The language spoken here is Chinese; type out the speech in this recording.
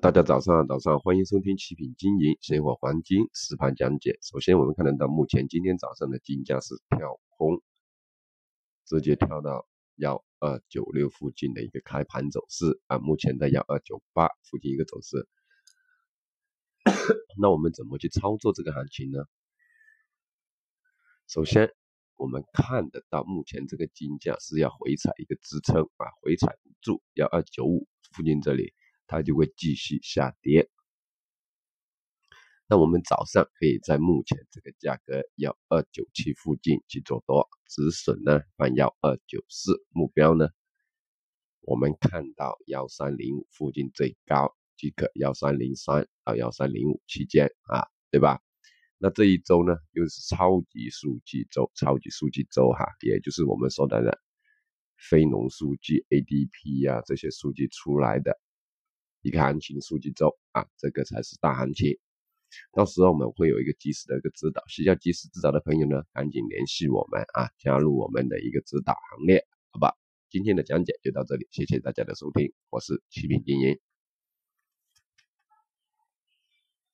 大家早上早上，欢迎收听七品金银现货黄金实盘讲解。首先，我们看得到，目前今天早上的金价是跳空，直接跳到幺二九六附近的一个开盘走势啊，目前在幺二九八附近一个走势。那我们怎么去操作这个行情呢？首先，我们看得到，目前这个金价是要回踩一个支撑啊，回踩住幺二九五附近这里。它就会继续下跌。那我们早上可以在目前这个价格幺二九七附近去做多，止损呢放幺二九四，目标呢我们看到幺三零五附近最高即可，幺三零三到幺三零五期间啊，对吧？那这一周呢又是超级数据周，超级数据周哈，也就是我们说的呢非农数据 ADP 呀这些数据出来的。一个行情数据周啊，这个才是大行情。到时候我们会有一个及时的一个指导，需要及时指导的朋友呢，赶紧联系我们啊，加入我们的一个指导行列，好吧？今天的讲解就到这里，谢谢大家的收听，我是七品精英。